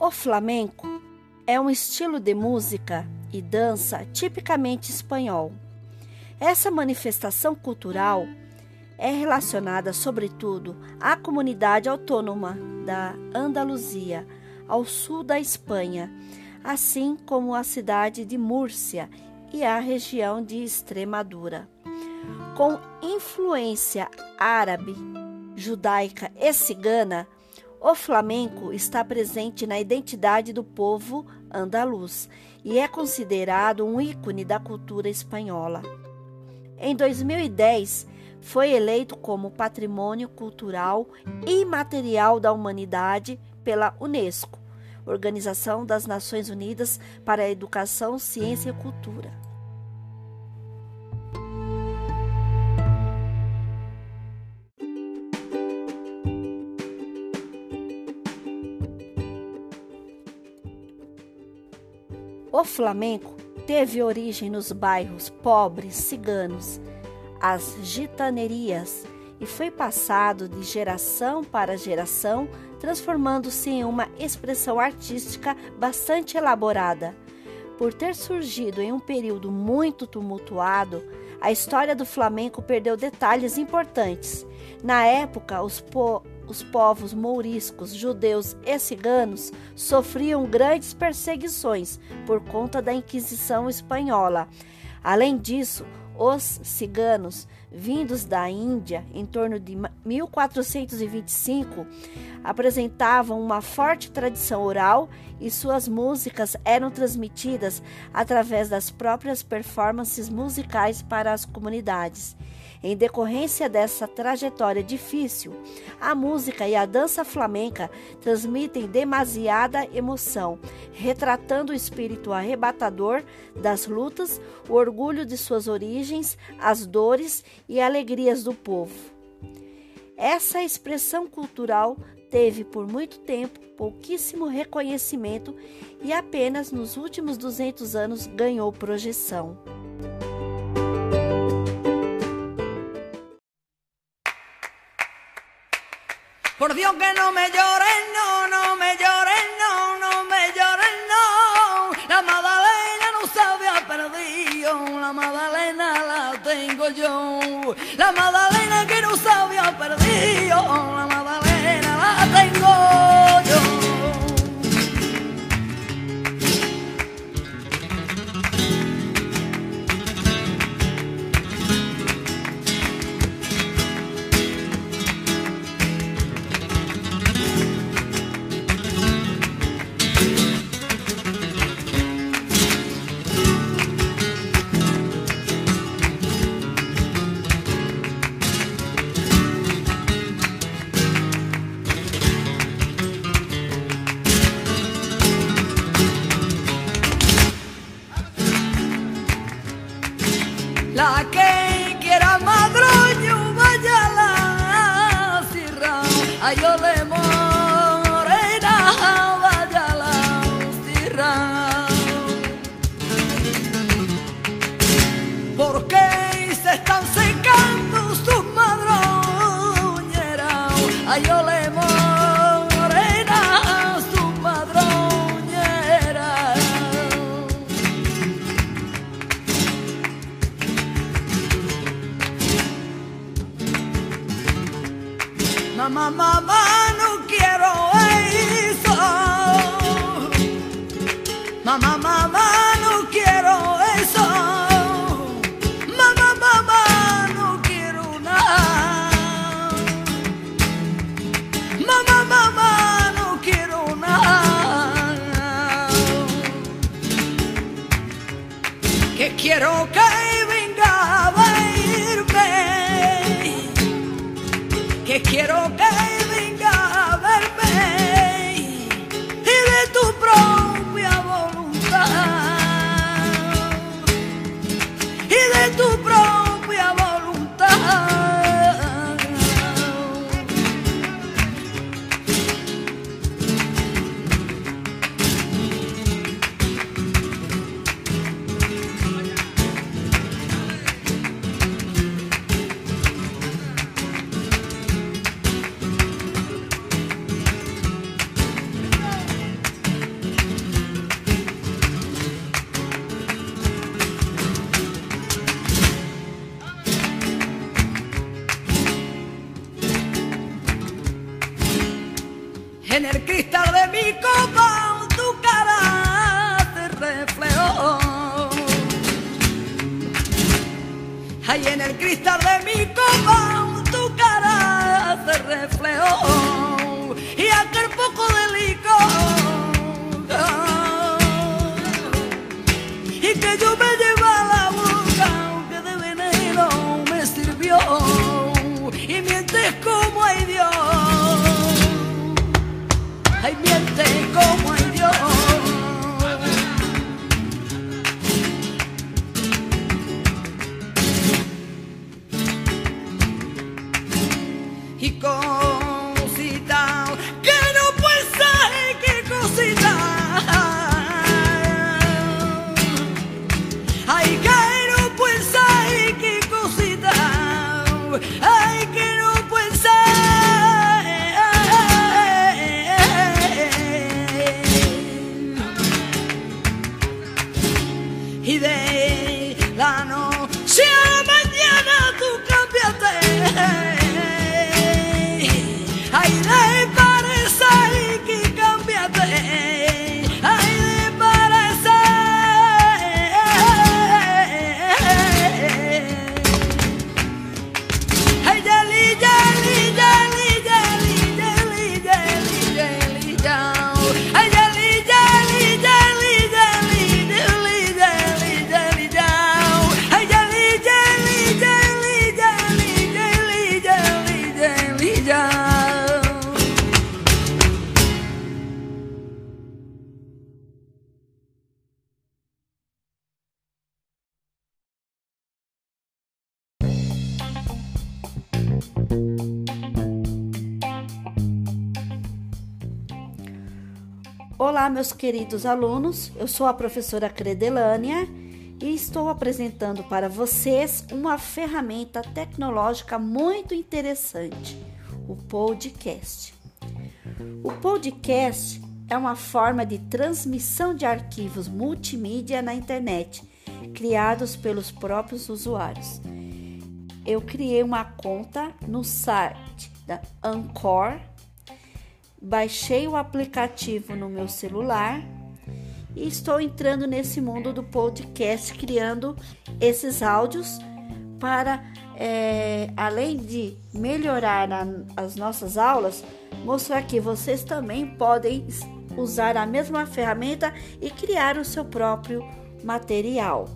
O flamenco é um estilo de música e dança tipicamente espanhol. Essa manifestação cultural é relacionada, sobretudo, à comunidade autônoma da Andaluzia, ao sul da Espanha, assim como à cidade de Múrcia e à região de Extremadura. Com influência árabe, judaica e cigana, o flamenco está presente na identidade do povo andaluz e é considerado um ícone da cultura espanhola. Em 2010, foi eleito como Patrimônio Cultural Imaterial da Humanidade pela Unesco, Organização das Nações Unidas para a Educação, Ciência e Cultura. O flamenco teve origem nos bairros pobres ciganos, as gitanerias, e foi passado de geração para geração, transformando-se em uma expressão artística bastante elaborada. Por ter surgido em um período muito tumultuado, a história do flamenco perdeu detalhes importantes. Na época, os, po os povos mouriscos, judeus e ciganos sofriam grandes perseguições por conta da Inquisição espanhola. Além disso, os ciganos, vindos da Índia em torno de 1425, apresentavam uma forte tradição oral e suas músicas eram transmitidas através das próprias performances musicais para as comunidades. Em decorrência dessa trajetória difícil, a música e a dança flamenca transmitem demasiada emoção, retratando o espírito arrebatador das lutas, o orgulho de suas origens, as dores e alegrias do povo. Essa expressão cultural teve por muito tempo pouquíssimo reconhecimento e apenas nos últimos 200 anos ganhou projeção. Dios que no me lloren, no, no me lloren, no, no me lloren, no. La Madalena no se había perdido, la Madalena la tengo yo. La Madalena que no se había perdido, la like Mamá, no quiero eso. Mamá, mamá, no quiero eso. Mamá, mamá, no quiero nada. Mamá, mamá, no quiero nada. Que quiero que venga a verme que quiero que en el cristal de mi copa tu cara se reflejó. Ahí en el cristal de mi copa tu cara se reflejó y aquel poco de licor y que yo me lleva a la boca que de veneno me sirvió y mientes como hay Dios ay mientes como hay Dios. Y cosita que no puedes saber qué cosita. Ay que no puedes saber qué cosita. ay Olá, meus queridos alunos. Eu sou a professora Credelânia e estou apresentando para vocês uma ferramenta tecnológica muito interessante, o podcast. O podcast é uma forma de transmissão de arquivos multimídia na internet, criados pelos próprios usuários. Eu criei uma conta no site da Anchor baixei o aplicativo no meu celular e estou entrando nesse mundo do podcast, criando esses áudios para, é, além de melhorar na, as nossas aulas, mostrar que vocês também podem usar a mesma ferramenta e criar o seu próprio material.